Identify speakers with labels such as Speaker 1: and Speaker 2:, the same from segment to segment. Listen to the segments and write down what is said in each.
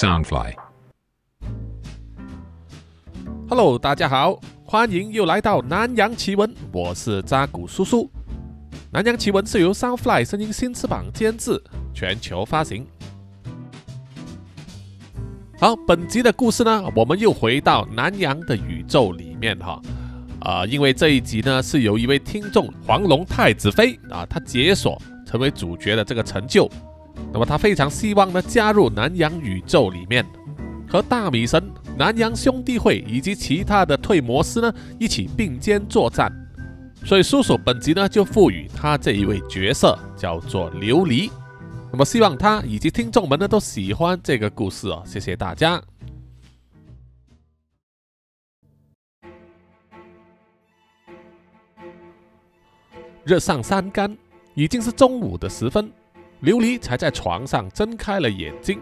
Speaker 1: Soundfly。
Speaker 2: Hello，大家好，欢迎又来到南洋奇闻，我是扎古叔叔。南洋奇闻是由 Soundfly 声音新翅膀监制，全球发行。好，本集的故事呢，我们又回到南洋的宇宙里面哈。啊、因为这一集呢是由一位听众黄龙太子妃啊，他解锁成为主角的这个成就，那么他非常希望呢加入南洋宇宙里面，和大米神、南洋兄弟会以及其他的退魔师呢一起并肩作战。所以叔叔本集呢就赋予他这一位角色叫做琉璃。那么希望他以及听众们呢都喜欢这个故事哦，谢谢大家。热上三竿，已经是中午的时分，琉璃才在床上睁开了眼睛，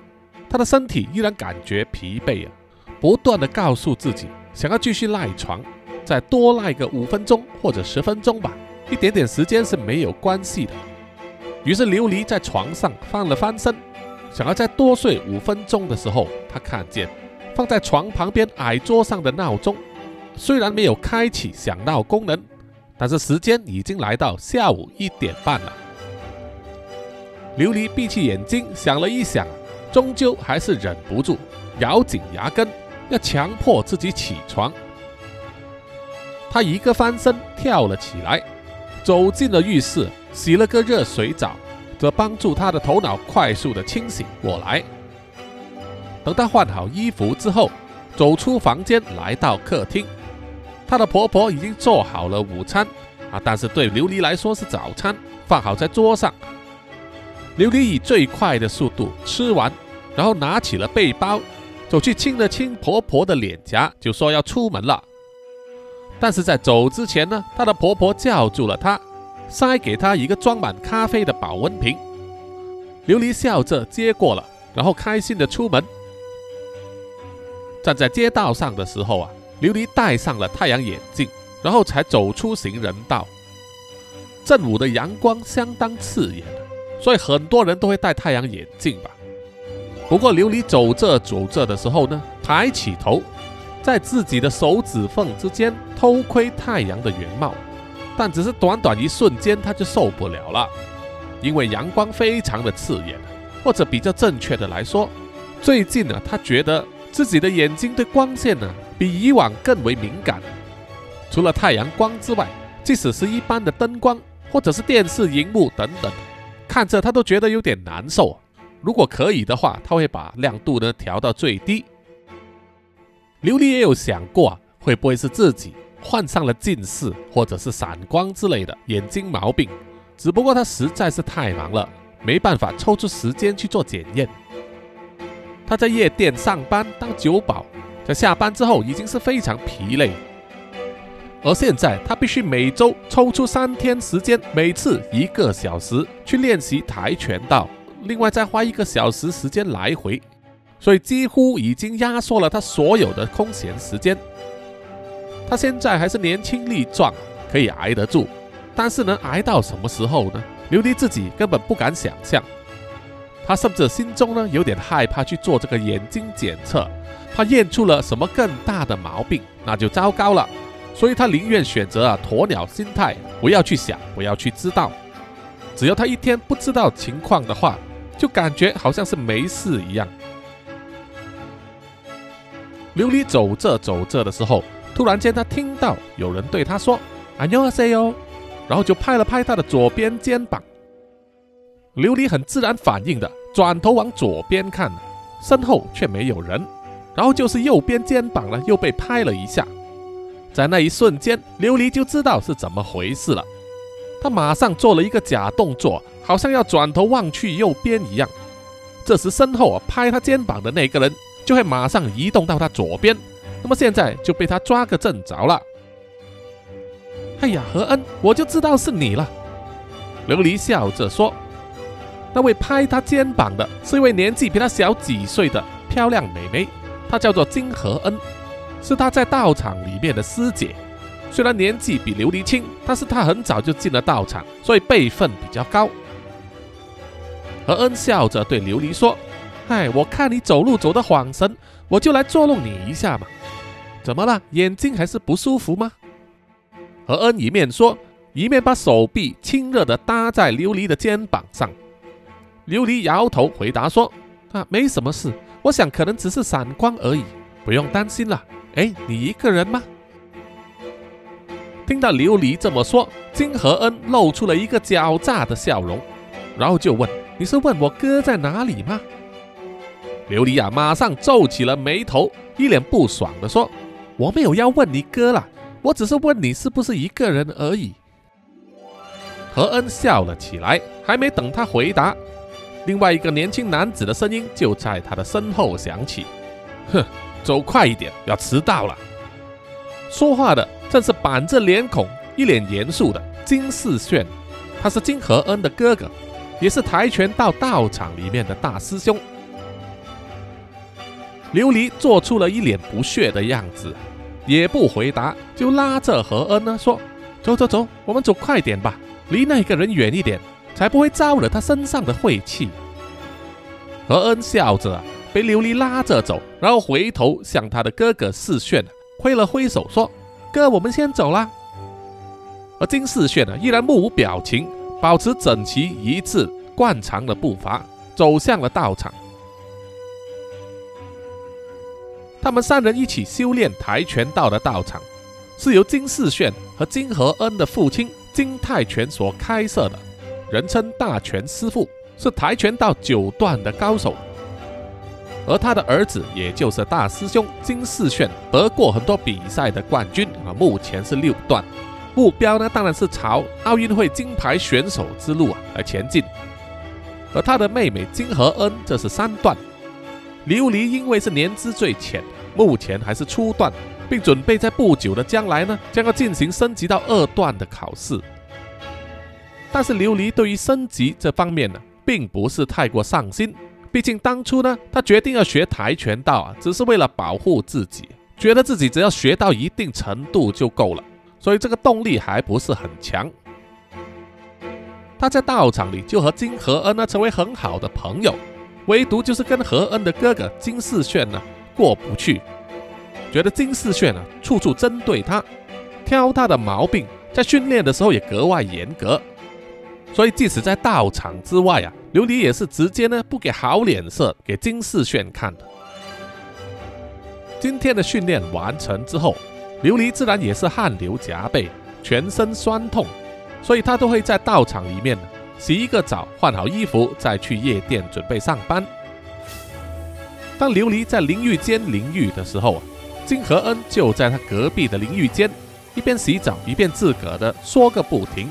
Speaker 2: 她的身体依然感觉疲惫啊，不断的告诉自己想要继续赖床，再多赖个五分钟或者十分钟吧，一点点时间是没有关系的。于是琉璃在床上翻了翻身，想要再多睡五分钟的时候，她看见放在床旁边矮桌上的闹钟，虽然没有开启响闹功能，但是时间已经来到下午一点半了。琉璃闭起眼睛想了一想，终究还是忍不住，咬紧牙根，要强迫自己起床。他一个翻身跳了起来，走进了浴室，洗了个热水澡，这帮助他的头脑快速的清醒过来。等他换好衣服之后，走出房间，来到客厅。她的婆婆已经做好了午餐啊，但是对琉璃来说是早餐，放好在桌上。琉璃以最快的速度吃完，然后拿起了背包，走去亲了亲婆婆的脸颊，就说要出门了。但是在走之前呢，她的婆婆叫住了她，塞给她一个装满咖啡的保温瓶。琉璃笑着接过了，然后开心的出门。站在街道上的时候啊，琉璃戴上了太阳眼镜，然后才走出行人道。正午的阳光相当刺眼，所以很多人都会戴太阳眼镜吧。不过琉璃走着走着的时候呢，抬起头，在自己的手指缝之间偷窥太阳的原貌，但只是短短一瞬间，他就受不了了，因为阳光非常的刺眼，或者比较正确的来说，最近呢，他觉得自己的眼睛对光线呢比以往更为敏感。除了太阳光之外，即使是一般的灯光或者是电视荧幕等等，看着他都觉得有点难受。如果可以的话，他会把亮度呢调到最低。琉璃也有想过啊，会不会是自己患上了近视或者是散光之类的眼睛毛病？只不过他实在是太忙了，没办法抽出时间去做检验。他在夜店上班当酒保，在下班之后已经是非常疲累，而现在他必须每周抽出三天时间，每次一个小时去练习跆拳道，另外再花一个小时时间来回，所以几乎已经压缩了他所有的空闲时间。他现在还是年轻力壮，可以挨得住，但是能挨到什么时候呢？琉璃自己根本不敢想象。他甚至心中呢有点害怕去做这个眼睛检测，怕验出了什么更大的毛病，那就糟糕了。所以他宁愿选择啊鸵鸟心态，不要去想，不要去知道。只要他一天不知道情况的话，就感觉好像是没事一样。琉璃走着走着的时候，突然间他听到有人对他说“안녕하세요”，然后就拍了拍他的左边肩膀。琉璃很自然反应的转头往左边看，身后却没有人，然后就是右边肩膀呢又被拍了一下。 在那一瞬间，琉璃就知道是怎么回事了。他马上做了一个假动作，好像要转头望去右边一样。这时身后拍他肩膀的那个人就会马上移动到他左边，那么现在就被他抓个正着了。哎呀，何恩，我就知道是你了。琉璃笑着说。那位拍他肩膀的是一位年纪比他小几岁的漂亮美眉，她叫做金何恩，是她在道场里面的师姐。虽然年纪比琉璃轻，但是她很早就进了道场，所以辈分比较高。和恩笑着对琉璃说：“嗨，我看你走路走得晃神，我就来捉弄你一下嘛。怎么了？眼睛还是不舒服吗？何恩一面说，一面把手臂亲热地搭在琉璃的肩膀上。琉璃摇头回答说：“啊，没什么事，我想可能只是散光而已，不用担心了。哎，你一个人吗？”听到琉璃这么说，金和恩露出了一个狡诈的笑容，然后就问：“你是问我哥在哪里吗？”琉璃啊，马上皱起了眉头，一脸不爽地说：“我没有要问你哥了，我只是问你是不是一个人而已。”何恩笑了起来，还没等他回答，另外一个年轻男子的声音就在他的身后响起：“哼，走快一点，要迟到了。”说话的正是板着脸孔、一脸严肃的金世炫，他是金和恩的哥哥，也是跆拳道道场里面的大师兄。琉璃做出了一脸不屑的样子，也不回答，就拉着何恩呢说：“走走走，我们走快点吧，离那个人远一点，才不会招惹他身上的晦气。”何恩笑着被琉璃拉着走，然后回头向他的哥哥世炫挥了挥手说：“哥，我们先走啦。”而金世炫呢，依然目无表情，保持整齐一致、惯常的步伐，走向了道场。他们三人一起修炼跆拳道的道场，是由金世炫和金和恩的父亲金泰拳所开设的，人称大拳师傅，是跆拳道九段的高手。而他的儿子，也就是大师兄金世炫，得过很多比赛的冠军啊，目前是六段，目标呢当然是朝奥运会金牌选手之路啊来前进。而他的妹妹金和恩这是三段。琉璃因为是年资最浅，目前还是初段，并准备在不久的将来呢，将要进行升级到二段的考试。但是琉璃对于升级这方面呢，并不是太过上心，毕竟当初呢，他决定要学跆拳道啊，只是为了保护自己，觉得自己只要学到一定程度就够了，所以这个动力还不是很强。他在道场里就和金和恩呢成为很好的朋友。唯独就是跟和恩的哥哥金世炫呢过不去，觉得金世炫呢处处针对他，挑他的毛病，在训练的时候也格外严格，所以即使在道场之外啊，琉璃也是直接呢不给好脸色给金世炫看的。今天的训练完成之后，琉璃自然也是汗流浃背，全身酸痛，所以他都会在道场里面。洗一个澡，换好衣服，再去夜店准备上班。当琉璃在淋浴间淋浴的时候啊，金和恩就在他隔壁的淋浴间，一边洗澡一边自个的说个不停。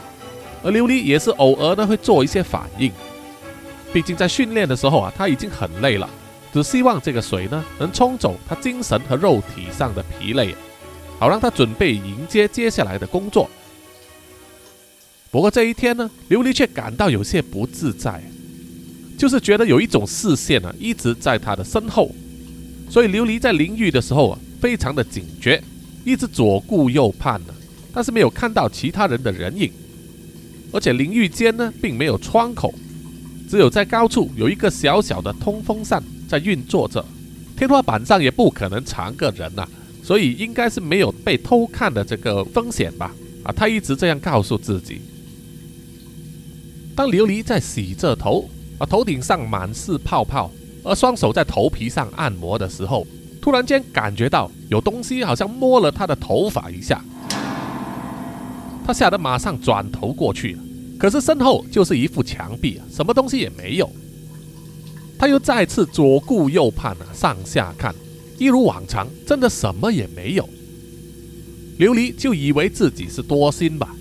Speaker 2: 而琉璃也是偶尔呢会做一些反应，毕竟在训练的时候啊，他已经很累了，只希望这个水呢能冲走他精神和肉体上的疲累，好让他准备迎接接下来的工作。不过这一天呢，琉璃却感到有些不自在，就是觉得有一种视线啊一直在他的身后，所以琉璃在淋浴的时候啊非常的警觉，一直左顾右盼呢，但是没有看到其他人的人影，而且淋浴间呢并没有窗口，只有在高处有一个小小的通风扇在运作着，天花板上也不可能藏个人呐，所以应该是没有被偷看的这个风险吧？啊，他一直这样告诉自己。当琉璃在洗着头，而头顶上满是泡泡，而双手在头皮上按摩的时候，突然间感觉到有东西好像摸了他的头发一下，他吓得马上转头过去，可是身后就是一副墙壁啊，什么东西也没有。他又再次左顾右盼啊，上下看，一如往常，真的什么也没有。琉璃就以为自己是多心吧。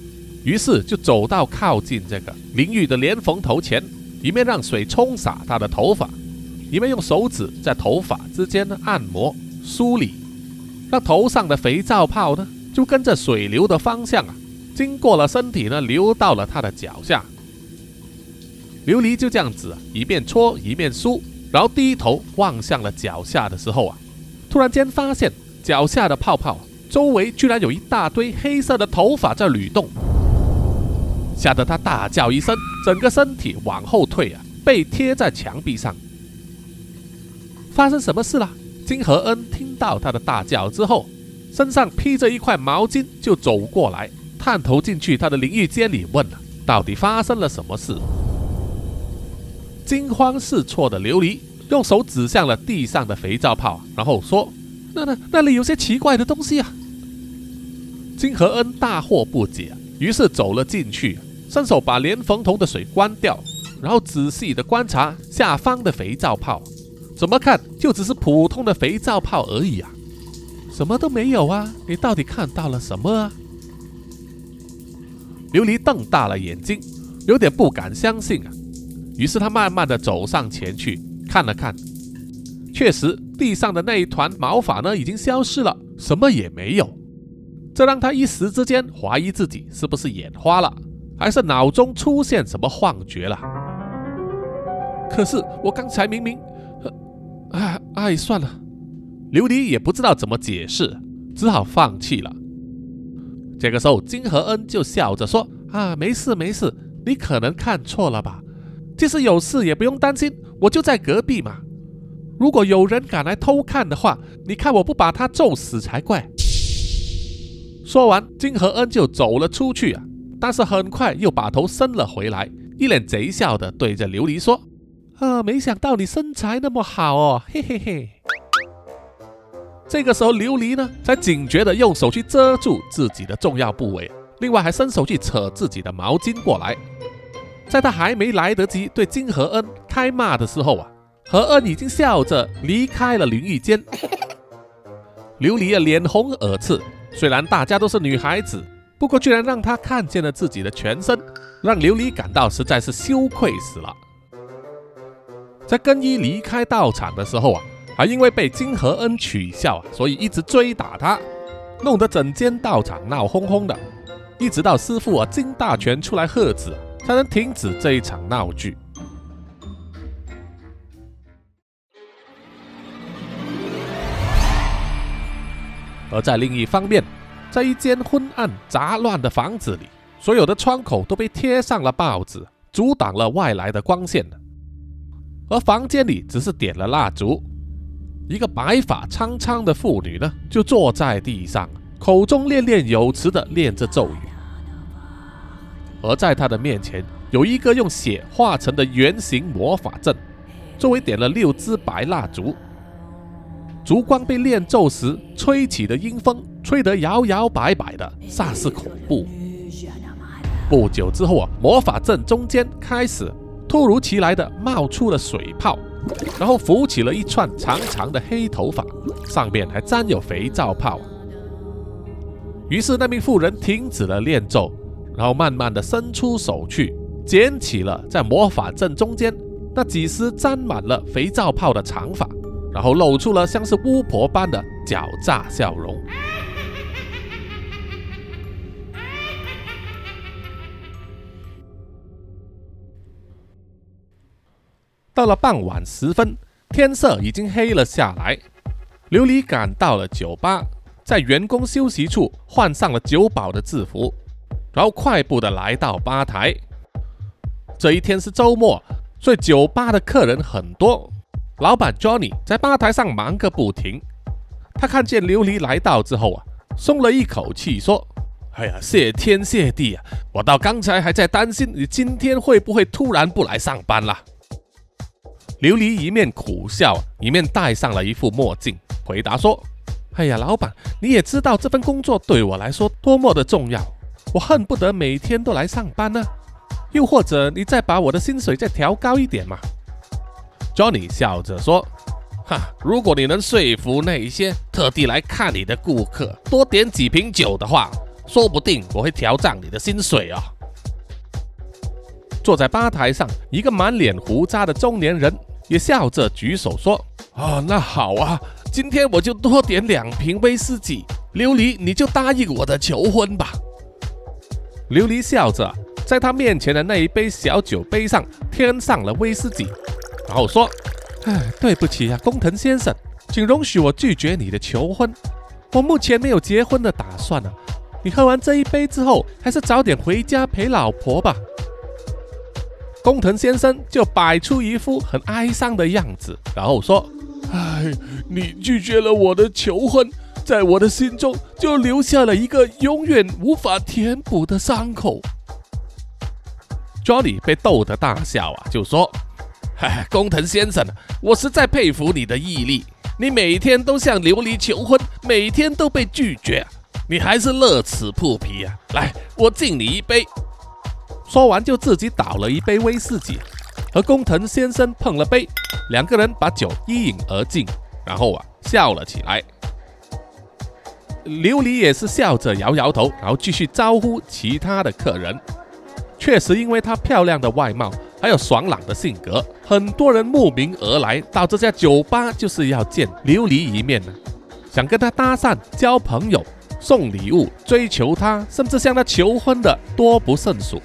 Speaker 2: 于是就走到靠近这个淋浴的莲蓬头前，一面让水冲洒他的头发，一面用手指在头发之间呢按摩梳理，让头上的肥皂泡呢就跟着水流的方向啊，经过了身体呢流到了他的脚下。琉璃就这样子一面搓一面梳，然后低头望向了脚下的时候啊，突然间发现脚下的泡泡周围居然有一大堆黑色的头发在蠕动。吓得他大叫一声，整个身体往后退啊，背贴在墙壁上。发生什么事了？金和恩听到他的大叫之后，身上披着一块毛巾，就走过来，探头进去他的淋浴间里，问了：到底发生了什么事？惊慌失措的琉璃用手指向了地上的肥皂泡，然后说：“那那那里有些奇怪的东西啊！”金和恩大惑不解，于是走了进去，伸手把连缝头的水关掉，然后仔细的观察下方的肥皂泡。怎么看就只是普通的肥皂泡而已啊，什么都没有啊！你到底看到了什么啊？琉璃瞪大了眼睛，有点不敢相信啊。于是他慢慢的走上前去看了看，确实地上的那一团毛发呢已经消失了，什么也没有。这让他一时之间怀疑自己是不是眼花了，还是脑中出现什么幻觉了。可是我刚才明明……哎哎，算了，琉璃也不知道怎么解释，只好放弃了。这个时候，金和恩就笑着说：“啊，没事没事，你可能看错了吧？即使有事也不用担心，我就在隔壁嘛。如果有人敢来偷看的话，你看我不把他揍死才怪。”说完，金和恩就走了出去啊，但是很快又把头伸了回来，一脸贼笑的对着琉璃说。啊！没想到你身材那么好哦，嘿嘿嘿。这个时候，琉璃呢才警觉的用手去遮住自己的重要部位，另外还伸手去扯自己的毛巾过来。在他还没来得及对金和恩开骂的时候啊，和恩已经笑着离开了淋浴间。琉璃啊，脸红耳赤。虽然大家都是女孩子，不过居然让她看见了自己的全身，让琉璃感到实在是羞愧死了。在更衣离开道场的时候啊，还因为被金和恩取笑啊，所以一直追打他，弄得整间道场闹哄哄的。一直到师傅啊金大全出来喝止，才能停止这一场闹剧。而在另一方面，在一间昏暗杂乱的房子里，所有的窗口都被贴上了报纸，阻挡了外来的光线。而房间里只是点了蜡烛，一个白发苍苍的妇女呢，就坐在地上，口中念念有词的念着咒语。而在她的面前，有一个用血画成的圆形魔法阵，周围点了六支白蜡烛，烛光被念咒时吹起的阴风吹得摇摇摆摆的，煞是恐怖。不久之后啊，魔法阵中间开始。突如其来的冒出了水泡，然后浮起了一串长长的黑头发，上面还沾有肥皂泡。于是那名妇人停止了念咒，然后慢慢的伸出手去捡起了在魔法阵中间那几丝沾满了肥皂泡的长发，然后露出了像是巫婆般的狡诈笑容。到了傍晚时分，天色已经黑了下来。琉璃赶到了酒吧，在员工休息处换上了酒保的制服，然后快步的来到吧台。这一天是周末，所以酒吧的客人很多。老板 Johnny 在吧台上忙个不停。他看见琉璃来到之后啊，松了一口气，说：“哎呀，谢天谢地啊！我到刚才还在担心你今天会不会突然不来上班了。”琉璃一面苦笑，一面戴上了一副墨镜，回答说：“哎呀，老板，你也知道这份工作对我来说多么的重要，我恨不得每天都来上班呢。又或者，你再把我的薪水再调高一点嘛。”Johnny 笑着说：“哈，如果你能说服那一些特地来看你的顾客多点几瓶酒的话，说不定我会调涨你的薪水哦。”坐在吧台上，一个满脸胡渣的中年人也笑着举手说：“啊，那好啊，今天我就多点两瓶威士忌。琉璃，你就答应我的求婚吧。”琉璃笑着在他面前的那一杯小酒杯上添上了威士忌，然后说：“哎，对不起啊，工藤先生，请容许我拒绝你的求婚。我目前没有结婚的打算呢。你喝完这一杯之后，还是早点回家陪老婆吧。”工藤先生就摆出一副很哀伤的样子，然后说：“，哎，你拒绝了我的求婚，在我的心中就留下了一个永远无法填补的伤口。”Johnny 被逗得大笑啊，就说：“嗨，工藤先生，我实在佩服你的毅力。你每天都向琉璃求婚，每天都被拒绝，你还是乐此不疲啊！来，我敬你一杯。”说完就自己倒了一杯威士忌，和工藤先生碰了杯，两个人把酒一饮而尽，然后啊笑了起来。琉璃也是笑着摇摇头，然后继续招呼其他的客人。确实，因为她漂亮的外貌还有爽朗的性格，很多人慕名而来到这家酒吧，就是要见琉璃一面呢，想跟她搭讪、交朋友、送礼物、追求她，甚至向她求婚的多不胜数。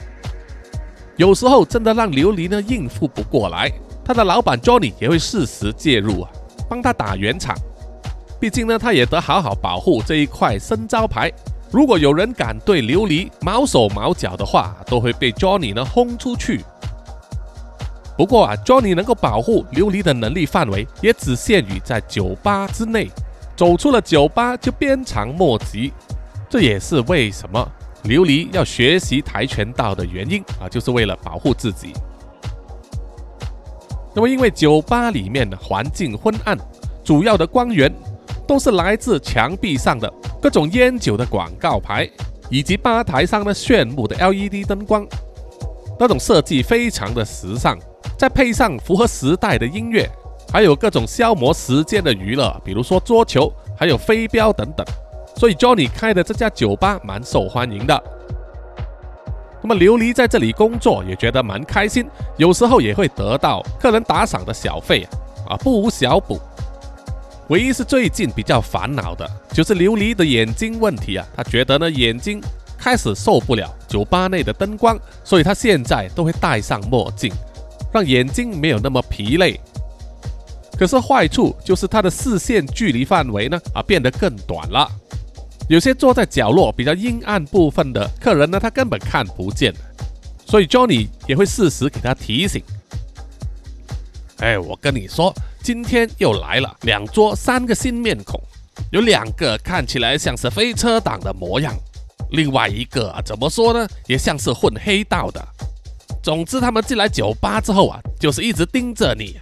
Speaker 2: 有时候真的让琉璃呢应付不过来，他的老板 Johnny 也会适时介入啊，帮他打圆场。毕竟呢，他也得好好保护这一块生招牌。如果有人敢对琉璃毛手毛脚的话，都会被 Johnny 呢轰出去。不过啊，Johnny 能够保护琉璃的能力范围也只限于在酒吧之内，走出了酒吧就鞭长莫及。这也是为什么。琉璃要学习跆拳道的原因啊，就是为了保护自己。那么，因为酒吧里面的环境昏暗，主要的光源都是来自墙壁上的各种烟酒的广告牌，以及吧台上的炫目的 LED 灯光。那种设计非常的时尚，再配上符合时代的音乐，还有各种消磨时间的娱乐，比如说桌球，还有飞镖等等。所以 Johnny 开的这家酒吧蛮受欢迎的。那么琉璃在这里工作也觉得蛮开心，有时候也会得到客人打赏的小费啊，不无小补。唯一是最近比较烦恼的就是琉璃的眼睛问题啊，他觉得呢眼睛开始受不了酒吧内的灯光，所以他现在都会戴上墨镜，让眼睛没有那么疲累。可是坏处就是他的视线距离范围呢啊变得更短了。有些坐在角落比较阴暗部分的客人呢，他根本看不见，所以 Johnny 也会适时给他提醒。哎，我跟你说，今天又来了两桌三个新面孔，有两个看起来像是飞车党的模样，另外一个怎么说呢，也像是混黑道的。总之，他们进来酒吧之后啊，就是一直盯着你，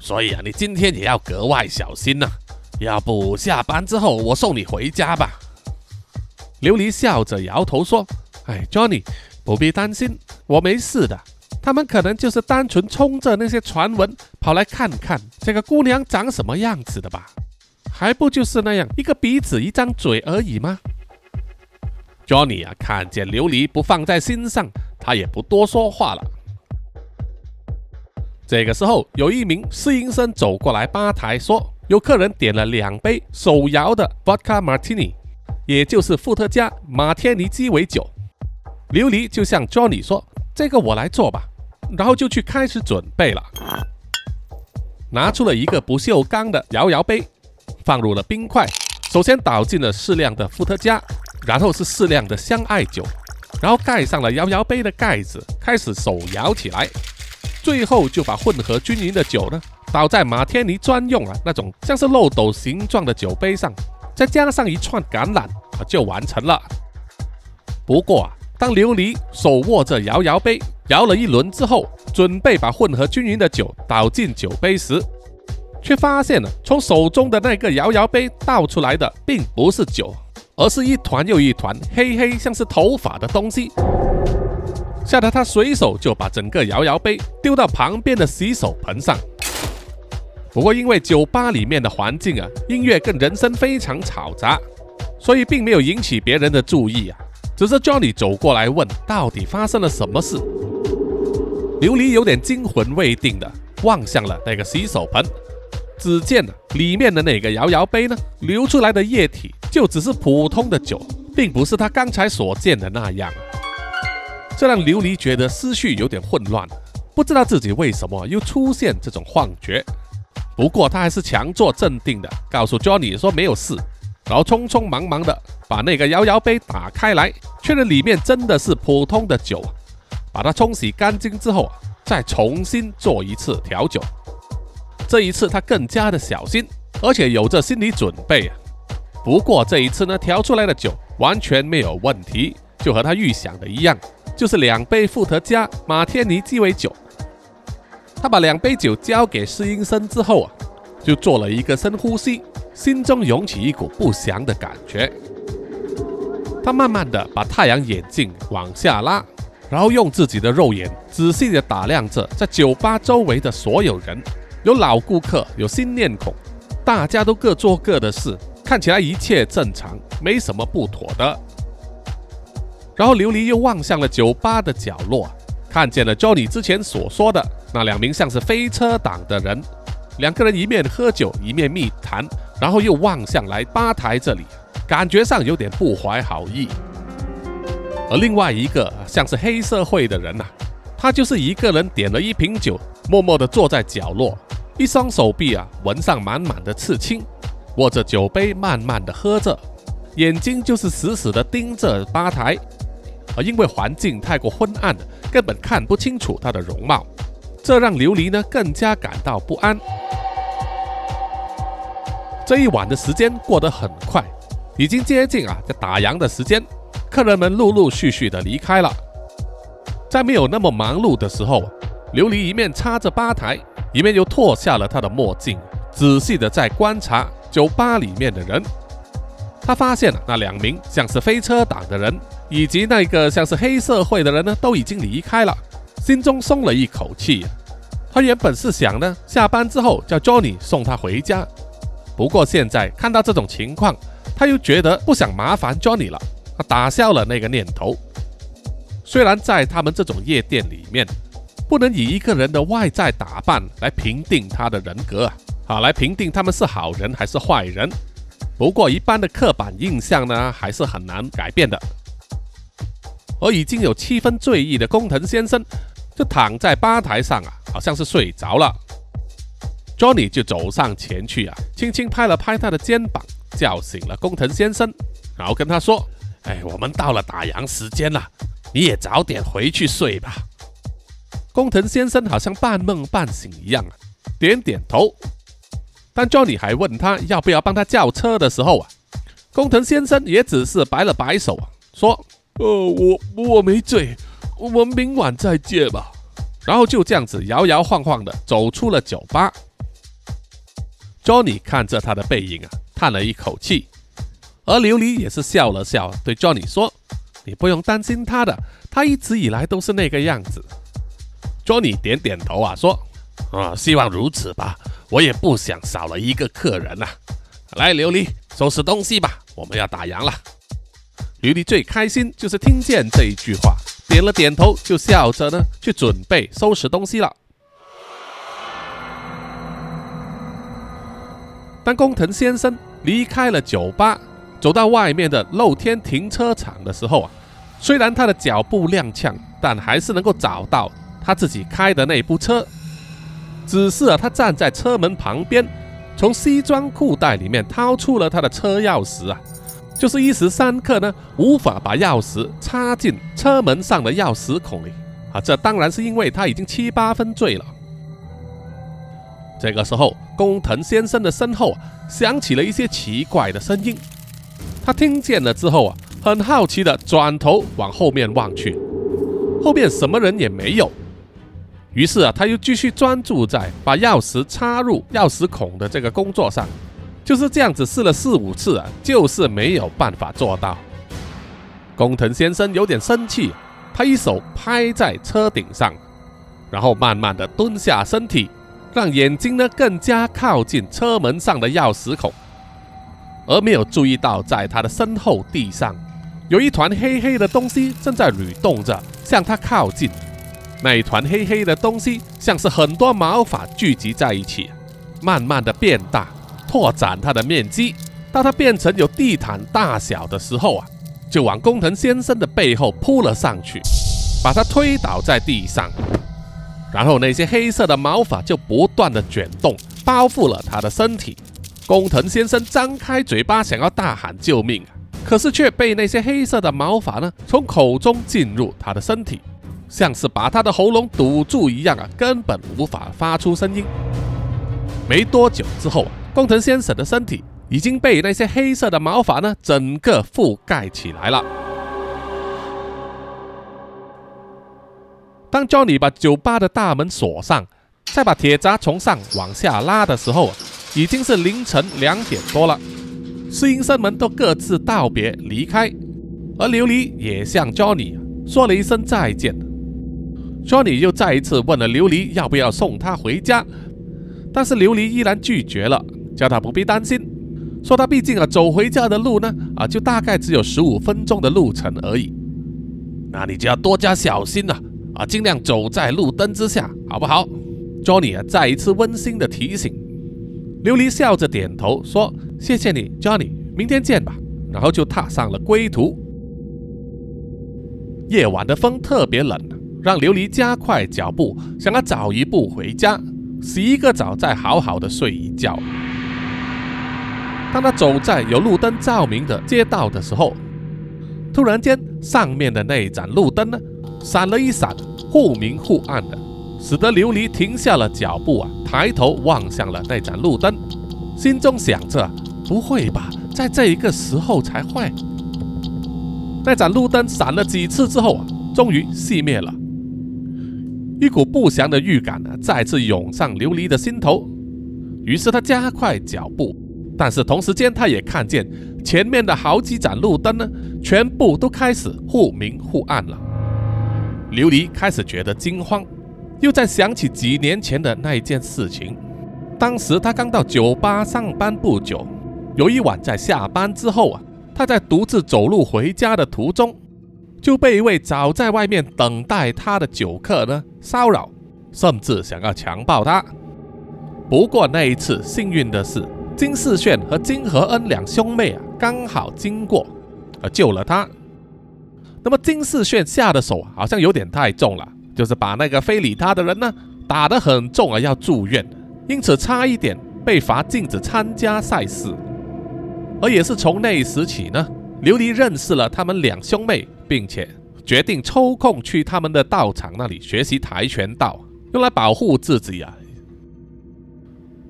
Speaker 2: 所以啊，你今天也要格外小心呐。要不下班之后我送你回家吧。琉璃笑着摇头说：“哎，Johnny，不必担心，我没事的。他们可能就是单纯冲着那些传闻跑来看看这个姑娘长什么样子的吧？还不就是那样一个鼻子一张嘴而已吗？”Johnny 啊，看见琉璃不放在心上，他也不多说话了。这个时候，有一名侍应生走过来吧台说。有客人点了两杯手摇的 vodka martini，也就是伏特加马天尼鸡尾酒。琉璃就向 Johnny 说：“这个我来做吧。”然后就去开始准备了，拿出了一个不锈钢的摇摇杯，放入了冰块。首先倒进了适量的伏特加，然后是适量的香艾酒，然后盖上了摇摇杯的盖子，开始手摇起来。最后就把混合均匀的酒呢。倒在马天尼专用啊那种像是漏斗形状的酒杯上，再加上一串橄榄啊，就完成了。不过啊，当琉璃手握着摇摇杯摇了一轮之后，准备把混合均匀的酒倒进酒杯时，却发现了从手中的那个摇摇杯倒出来的并不是酒，而是一团又一团黑黑像是头发的东西，吓得他随手就把整个摇摇杯丢到旁边的洗手盆上。不过，因为酒吧里面的环境啊，音乐跟人声非常嘈杂，所以并没有引起别人的注意啊。只是 Johnny 走过来问，到底发生了什么事？琉璃有点惊魂未定的望向了那个洗手盆，只见里面的那个摇摇杯呢，流出来的液体就只是普通的酒，并不是他刚才所见的那样。这让琉璃觉得思绪有点混乱，不知道自己为什么又出现这种幻觉。不过他还是强作镇定的，告诉 Johnny 说没有事，然后匆匆忙忙的把那个摇摇杯打开来，确认里面真的是普通的酒，把它冲洗干净之后，再重新做一次调酒。这一次他更加的小心，而且有着心理准备。不过这一次呢，调出来的酒完全没有问题，就和他预想的一样，就是两杯伏特加马天尼鸡尾酒。他把两杯酒交给侍应生之后啊，就做了一个深呼吸，心中涌起一股不祥的感觉。他慢慢的把太阳眼镜往下拉，然后用自己的肉眼仔细的打量着在酒吧周围的所有人，有老顾客，有新面孔，大家都各做各的事。看起来一切正常，没什么不妥的。然后琉璃又望向了酒吧的角落，看见了 Johnny 之前所说的那两名像是飞车党的人，两个人一面喝酒一面密谈，然后又望向来吧台这里，感觉上有点不怀好意。而另外一个像是黑社会的人呐，他就是一个人点了一瓶酒，默默地坐在角落，一双手臂啊纹上满满的刺青。握着酒杯，慢慢的喝着，眼睛就是死死的盯着吧台，而因为环境太过昏暗，根本看不清楚他的容貌，这让琉璃呢更加感到不安。这一晚的时间过得很快，已经接近啊这打烊的时间，客人们陆陆续续的离开了。在没有那么忙碌的时候，琉璃一面擦着吧台，一面又脱下了他的墨镜，仔细的在观察。酒吧里面的人，他发现了那两名像是飞车党的人，以及那个像是黑社会的人呢，都已经离开了，心中松了一口气。他原本是想呢，下班之后叫 Johnny 送他回家，不过现在看到这种情况，他又觉得不想麻烦 Johnny 了，他打消了那个念头。虽然在他们这种夜店里面，不能以一个人的外在打扮来评定他的人格啊。好，来评定他们是好人还是坏人。不过，一般的刻板印象呢，还是很难改变的。而已经有七分醉意的工藤先生，就躺在吧台上啊，好像是睡着了。Johnny 就走上前去啊，轻轻拍了拍他的肩膀，叫醒了工藤先生，然后跟他说：“哎，我们到了打烊时间了，你也早点回去睡吧。”工藤先生好像半梦半醒一样啊，点点头。当 Johnny 还问他要不要帮他叫车的时候啊，工藤先生也只是摆了摆手啊，说：“呃，我我没醉，我们明晚再见吧。”然后就这样子摇摇晃晃的走出了酒吧。Johnny 看着他的背影啊，叹了一口气，而琉璃也是笑了笑，对 Johnny 说：“你不用担心他的，他一直以来都是那个样子。”Johnny 点点头啊，说：“啊，希望如此吧。”我也不想少了一个客人呐，来，琉璃，收拾东西吧，我们要打烊了。琉璃最开心就是听见这一句话，点了点头，就笑着呢去准备收拾东西了。当工藤先生离开了酒吧，走到外面的露天停车场的时候啊，虽然他的脚步踉跄，但还是能够找到他自己开的那部车。只是啊，他站在车门旁边，从西装裤袋里面掏出了他的车钥匙啊，就是一时三刻呢无法把钥匙插进车门上的钥匙孔里啊。这当然是因为他已经七八分醉了。这个时候，工藤先生的身后啊响起了一些奇怪的声音，他听见了之后啊，很好奇的转头往后面望去，后面什么人也没有。于是啊，他又继续专注在把钥匙插入钥匙孔的这个工作上，就是这样子试了四五次啊，就是没有办法做到。工藤先生有点生气，他一手拍在车顶上，然后慢慢的蹲下身体，让眼睛呢更加靠近车门上的钥匙孔，而没有注意到在他的身后地上有一团黑黑的东西正在蠕动着，向他靠近。那一团黑黑的东西，像是很多毛发聚集在一起，慢慢的变大，拓展它的面积。当它变成有地毯大小的时候啊，就往工藤先生的背后扑了上去，把他推倒在地上。然后那些黑色的毛发就不断的卷动，包覆了他的身体。工藤先生张开嘴巴想要大喊救命，可是却被那些黑色的毛发呢从口中进入他的身体。像是把他的喉咙堵住一样啊，根本无法发出声音。没多久之后，工藤先生的身体已经被那些黑色的毛发呢整个覆盖起来了。当 Johnny 把酒吧的大门锁上，再把铁闸从上往下拉的时候，已经是凌晨两点多了。侍应生们都各自道别离开，而琉璃也向 Johnny 说了一声再见。Johnny 又再一次问了琉璃要不要送他回家，但是琉璃依然拒绝了，叫他不必担心，说他毕竟啊走回家的路呢啊就大概只有十五分钟的路程而已，那你就要多加小心了啊，尽量走在路灯之下，好不好？Johnny 啊再一次温馨的提醒。琉璃笑着点头说：“谢谢你，Johnny，明天见吧。”然后就踏上了归途。夜晚的风特别冷，让琉璃加快脚步，想要早一步回家，洗一个澡，再好好的睡一觉。当他走在有路灯照明的街道的时候，突然间，上面的那盏路灯呢，闪了一闪，忽明忽暗的。使得琉璃停下了脚步啊，抬头望向了那盏路灯，心中想着：不会吧，在这一个时候才坏。那盏路灯闪了几次之后啊，终于熄灭了。一股不祥的预感呢，再次涌上琉璃的心头。于是他加快脚步，但是同时间他也看见前面的好几盏路灯呢，全部都开始忽明忽暗了。琉璃开始觉得惊慌。又在想起几年前的那一件事情。当时他刚到酒吧上班不久，有一晚在下班之后啊，他在独自走路回家的途中，就被一位早在外面等待他的酒客呢骚扰，甚至想要强暴他。不过那一次幸运的是，金世炫和金和恩两兄妹啊刚好经过，而救了他。那么金世炫下的手好像有点太重了。就是把那个非礼他的人呢打得很重啊，要住院，因此差一点被罚禁止参加赛事。而也是从那时起呢，琉璃认识了他们两兄妹，并且决定抽空去他们的道场那里学习跆拳道，用来保护自己啊。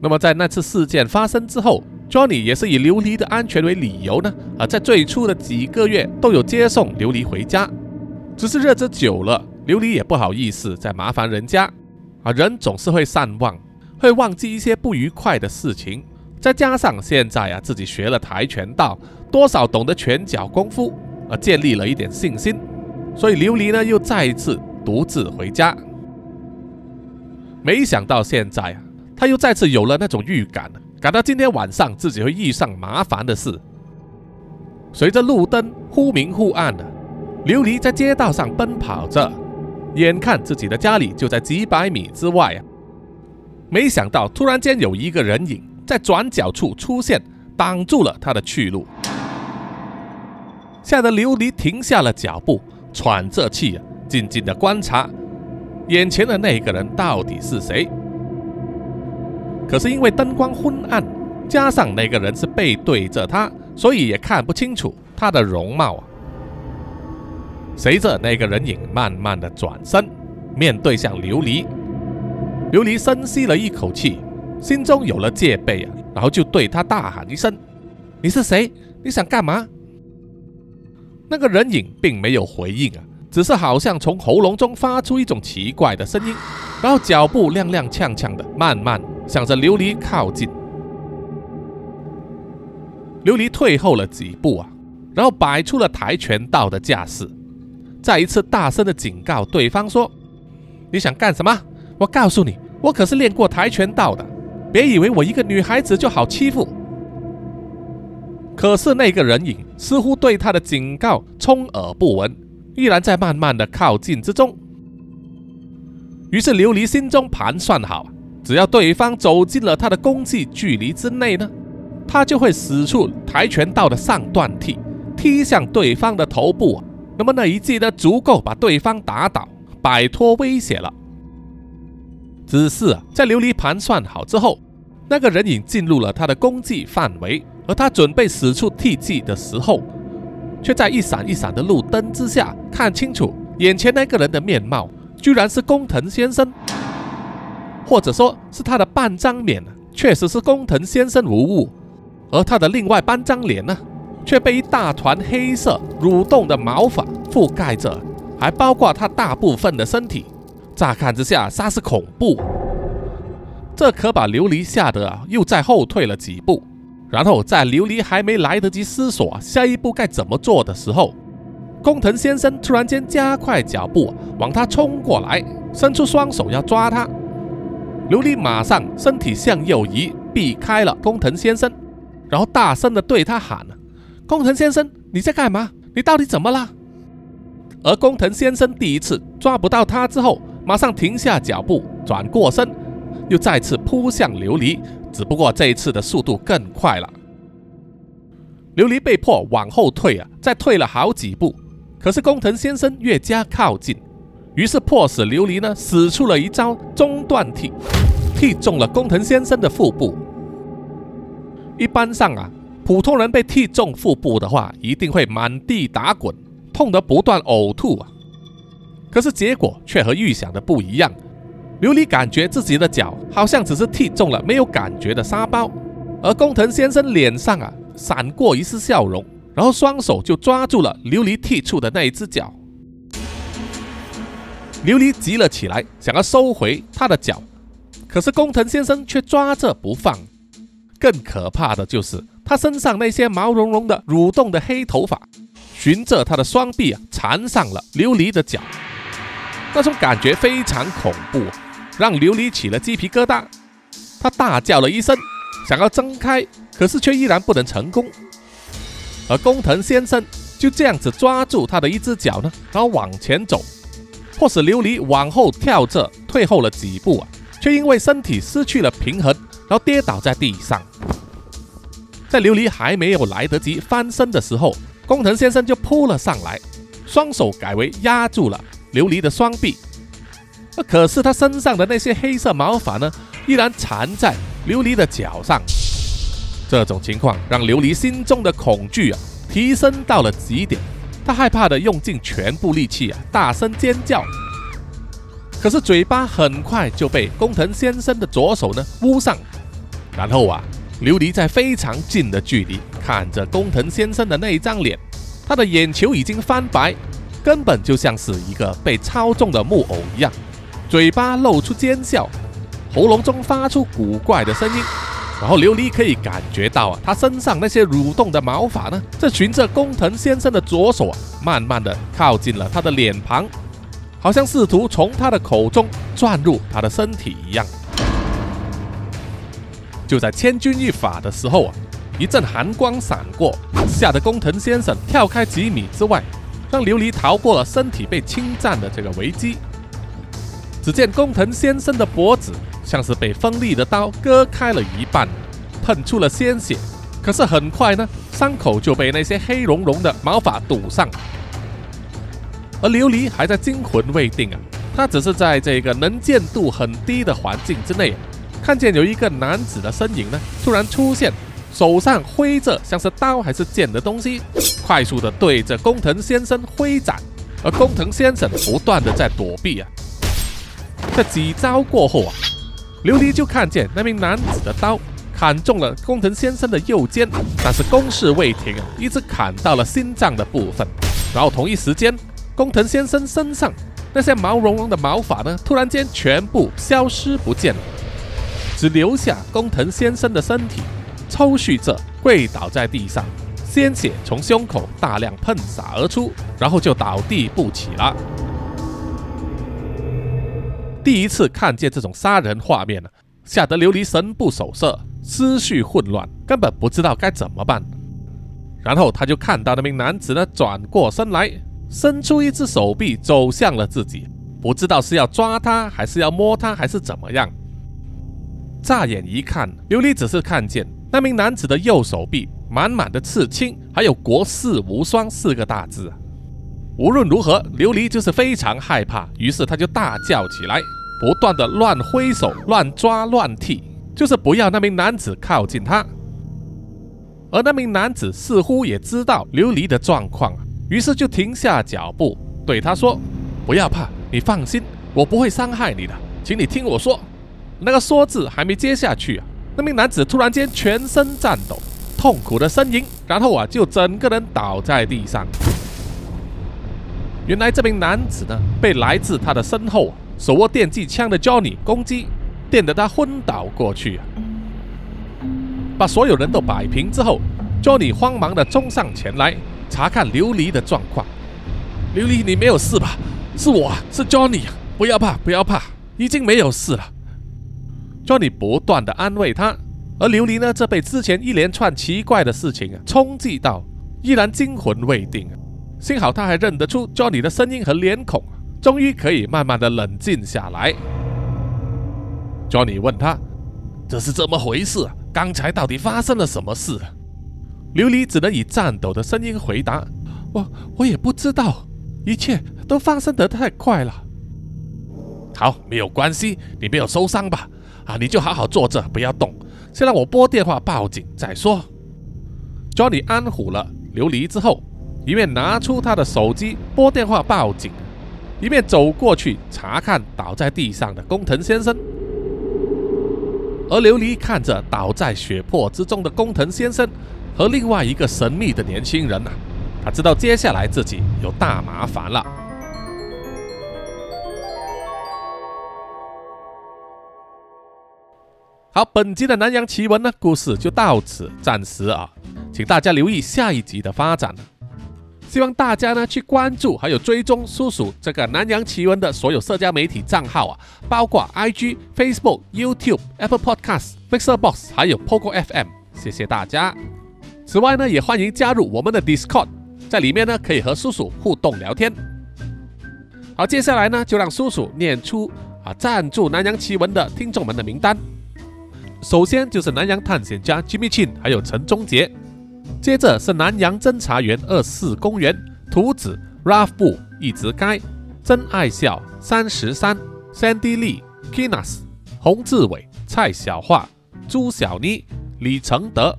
Speaker 2: 那么在那次事件发生之后，Johnny 也是以琉璃的安全为理由呢，啊，在最初的几个月都有接送琉璃回家，只是日子久了。琉璃也不好意思再麻烦人家啊，人总是会善忘，会忘记一些不愉快的事情。再加上现在啊，自己学了跆拳道，多少懂得拳脚功夫，啊，建立了一点信心，所以琉璃呢又再一次独自回家。没想到现在啊，他又再次有了那种预感，感到今天晚上自己会遇上麻烦的事。随着路灯忽明忽暗的，琉璃在街道上奔跑着。眼看自己的家里就在几百米之外啊，没想到突然间有一个人影在转角处出现，挡住了他的去路，吓得琉璃停下了脚步，喘着气啊，静静的观察眼前的那个人到底是谁。可是因为灯光昏暗，加上那个人是背对着他，所以也看不清楚他的容貌啊。随着那个人影慢慢的转身，面对向琉璃，琉璃深吸了一口气，心中有了戒备啊，然后就对他大喊一声：“你是谁？你想干嘛？”那个人影并没有回应啊，只是好像从喉咙中发出一种奇怪的声音，然后脚步踉踉跄跄的慢慢向着琉璃靠近。琉璃退后了几步啊，然后摆出了跆拳道的架势。再一次大声的警告对方说：“你想干什么？我告诉你，我可是练过跆拳道的，别以为我一个女孩子就好欺负。”可是那个人影似乎对他的警告充耳不闻，依然在慢慢的靠近之中。于是琉璃心中盘算好，只要对方走进了他的攻击距离之内呢，他就会使出跆拳道的上段踢，踢向对方的头部。那么那一记呢，足够把对方打倒，摆脱威胁了。只是啊，在琉璃盘算好之后，那个人影进入了他的攻击范围，而他准备使出踢技的时候，却在一闪一闪的路灯之下看清楚，眼前那个人的面貌，居然是工藤先生，或者说是他的半张脸确实是工藤先生无误，而他的另外半张脸呢，却被一大团黑色蠕动的毛发覆盖着，还包括他大部分的身体。乍看之下，煞是恐怖。这可把琉璃吓得啊，又再后退了几步。然后在琉璃还没来得及思索下一步该怎么做的时候，工藤先生突然间加快脚步往他冲过来，伸出双手要抓他。琉璃马上身体向右移，避开了工藤先生，然后大声的对他喊：“工藤先生，你在干嘛？你到底怎么了？”而工藤先生第一次抓不到他之后，马上停下脚步，转过身，又再次扑向琉璃，只不过这一次的速度更快了。琉璃被迫往后退啊，再退了好几步，可是工藤先生越加靠近。于是迫使琉璃呢使出了一招中断踢，踢中了工藤先生的腹部。一般上啊，普通人被踢中腹部的话，一定会满地打滚，痛得不断呕吐啊。可是结果却和预想的不一样，琉璃感觉自己的脚好像只是踢中了没有感觉的沙包，而工藤先生脸上啊闪过一丝笑容，然后双手就抓住了琉璃剔出的那一只脚。琉璃急了起来，想要收回他的脚，可是工藤先生却抓着不放。更可怕的就是他身上那些毛茸茸的、蠕动的黑头发，循着他的双臂啊缠上了琉璃的脚。那种感觉非常恐怖，让琉璃起了鸡皮疙瘩。他大叫了一声，想要挣开，可是却依然不能成功。而工藤先生就这样子抓住他的一只脚呢，然后往前走。迫使琉璃往后跳着退后了几步啊，却因为身体失去了平衡，然后跌倒在地上。在琉璃还没有来得及翻身的时候，工藤先生就扑了上来，双手改为压住了琉璃的双臂。可是他身上的那些黑色毛发呢，依然缠在琉璃的脚上。这种情况让琉璃心中的恐惧啊提升到了极点。他害怕的用尽全部力气啊，大声尖叫。可是嘴巴很快就被工藤先生的左手呢捂上。然后啊，琉璃在非常近的距离看着工藤先生的那一张脸，他的眼球已经翻白，根本就像是一个被操纵的木偶一样，嘴巴露出奸笑，喉咙中发出古怪的声音。然后琉璃可以感觉到啊，他身上那些蠕动的毛发呢，正循着工藤先生的左手啊，慢慢的靠近了他的脸庞，好像试图从他的口中钻入他的身体一样。就在千钧一发的时候啊，一阵寒光闪过，吓得工藤先生跳开几米之外，让琉璃逃过了身体被侵占的这个危机。只见工藤先生的脖子。像是被锋利的刀割开了一半，喷出了鲜血。可是很快呢，伤口就被那些黑茸茸的毛发堵上。而琉璃还在惊魂未定啊，他只是在这个能见度很低的环境之内，看见有一个男子的身影呢，突然出现，手上挥着像是刀还是剑的东西，快速的对着工藤先生挥斩。而工藤先生不断的在躲避啊，这几招过后啊。琉璃就看见那名男子的刀砍中了工藤先生的右肩，但是攻势未停啊，一直砍到了心脏的部分。然后同一时间，工藤先生身上那些毛茸茸的毛发呢，突然间全部消失不见了，只留下工藤先生的身体抽搐着跪倒在地上，鲜血从胸口大量喷洒而出，然后就倒地不起了。第一次看见这种杀人画面呢，吓得琉璃神不守舍，思绪混乱，根本不知道该怎么办。然后他就看到那名男子呢转过身来，伸出一只手臂走向了自己，不知道是要抓他，还是要摸他，还是怎么样。乍眼一看，琉璃只是看见那名男子的右手臂满满的刺青，还有“国士无双”四个大字。无论如何，琉璃就是非常害怕，于是他就大叫起来，不断的乱挥手、乱抓、乱踢，就是不要那名男子靠近他。而那名男子似乎也知道琉璃的状况，于是就停下脚步，对他说：“不要怕，你放心，我不会伤害你的，请你听我说。”那个“说”字还没接下去啊，那名男子突然间全身颤抖，痛苦的呻吟，然后啊就整个人倒在地上。原来这名男子呢，被来自他的身后手握电击枪的 Johnny 攻击，电得他昏倒过去。把所有人都摆平之后，Johnny 慌忙的冲上前来查看琉璃的状况。琉璃，你没有事吧？是我，是 Johnny，不要怕，不要怕，已经没有事了。Johnny 不断的安慰他，而琉璃呢，则被之前一连串奇怪的事情啊冲击到，依然惊魂未定。幸好他还认得出 Johnny 的声音和脸孔，终于可以慢慢的冷静下来。Johnny 问他：“这是怎么回事？刚才到底发生了什么事？”琉璃只能以颤抖的声音回答：“我我也不知道，一切都发生得太快了。”好，没有关系，你没有受伤吧？啊，你就好好坐着，不要动，先让我拨电话报警再说。Johnny 安抚了琉璃之后。一面拿出他的手机拨电话报警，一面走过去查看倒在地上的工藤先生。而琉璃看着倒在血泊之中的工藤先生和另外一个神秘的年轻人啊，他知道接下来自己有大麻烦了。好，本集的南洋奇闻呢，故事就到此暂时啊，请大家留意下一集的发展。希望大家呢去关注，还有追踪叔叔这个南洋奇闻的所有社交媒体账号啊，包括 IG、Facebook、YouTube、Apple Podcasts、Mixer Box，还有 Poco FM。谢谢大家。此外呢，也欢迎加入我们的 Discord，在里面呢可以和叔叔互动聊天。好，接下来呢就让叔叔念出啊赞助南洋奇闻的听众们的名单。首先就是南洋探险家 Jimmy Chin，还有陈忠杰。接着是南洋侦查员二四公园图子 Ralph 布一直该真爱笑三十三 Sandy Lee Kinas 洪志伟蔡小桦朱小妮李承德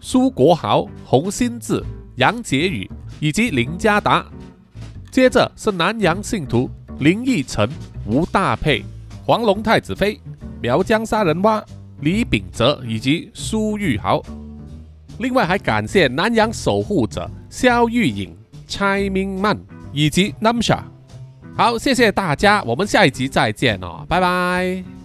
Speaker 2: 苏国豪洪新志杨杰宇以及林家达。接着是南洋信徒林义成吴大佩黄龙太子妃苗疆杀人蛙李秉哲以及苏玉豪。另外还感谢南洋守护者肖玉颖、蔡明曼以及 Namsha。好，谢谢大家，我们下一集再见哦，拜拜。